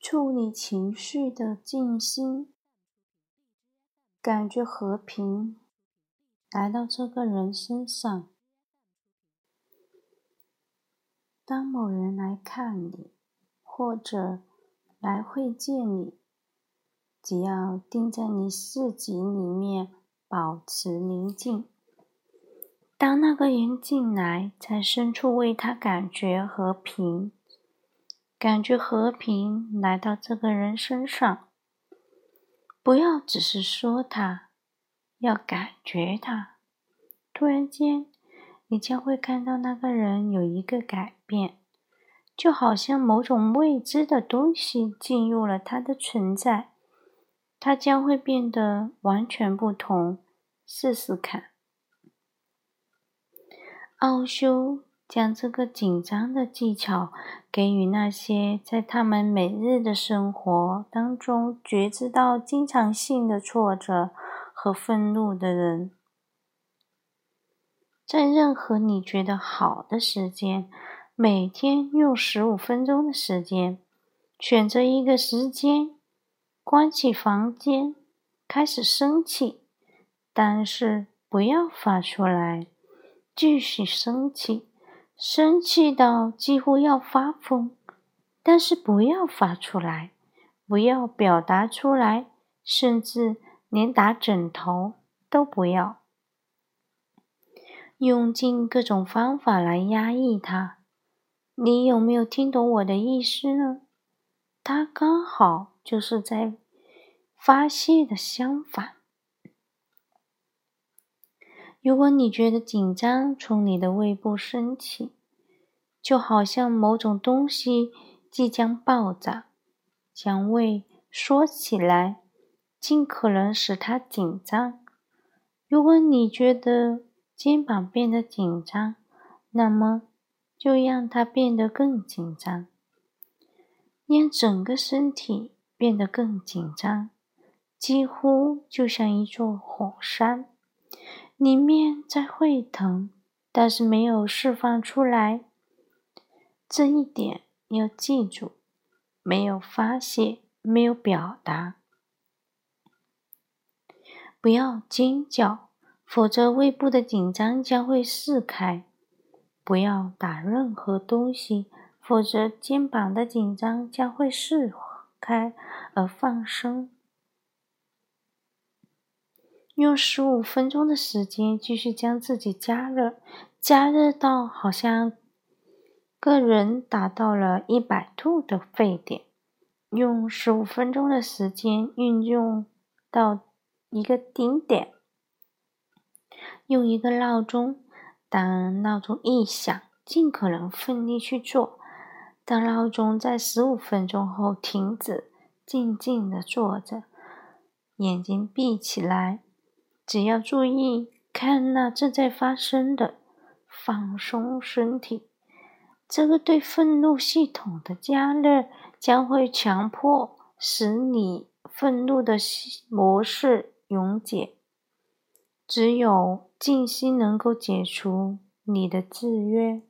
处理情绪的静心，感觉和平来到这个人身上。当某人来看你，或者来会见你，只要定在你自己里面，保持宁静。当那个人进来，在深处为他感觉和平。感觉和平来到这个人身上，不要只是说他，要感觉他。突然间，你将会看到那个人有一个改变，就好像某种未知的东西进入了他的存在，他将会变得完全不同。试试看，奥修。将这个紧张的技巧给予那些在他们每日的生活当中觉知到经常性的挫折和愤怒的人，在任何你觉得好的时间，每天用十五分钟的时间，选择一个时间，关起房间，开始生气，但是不要发出来，继续生气。生气到几乎要发疯，但是不要发出来，不要表达出来，甚至连打枕头都不要，用尽各种方法来压抑它。你有没有听懂我的意思呢？它刚好就是在发泄的相反。如果你觉得紧张从你的胃部升起，就好像某种东西即将爆炸，将胃缩起来，尽可能使它紧张。如果你觉得肩膀变得紧张，那么就让它变得更紧张，让整个身体变得更紧张，几乎就像一座火山。里面在沸腾，但是没有释放出来。这一点要记住：没有发泄，没有表达。不要尖叫，否则胃部的紧张将会释开；不要打任何东西，否则肩膀的紧张将会释开而放松。用十五分钟的时间继续将自己加热，加热到好像个人达到了一百度的沸点。用十五分钟的时间运用到一个顶点。用一个闹钟，当闹钟一响，尽可能奋力去做。当闹钟在十五分钟后停止，静静的坐着，眼睛闭起来。只要注意看那正在发生的，放松身体。这个对愤怒系统的加热将会强迫使你愤怒的模式溶解。只有静心能够解除你的制约。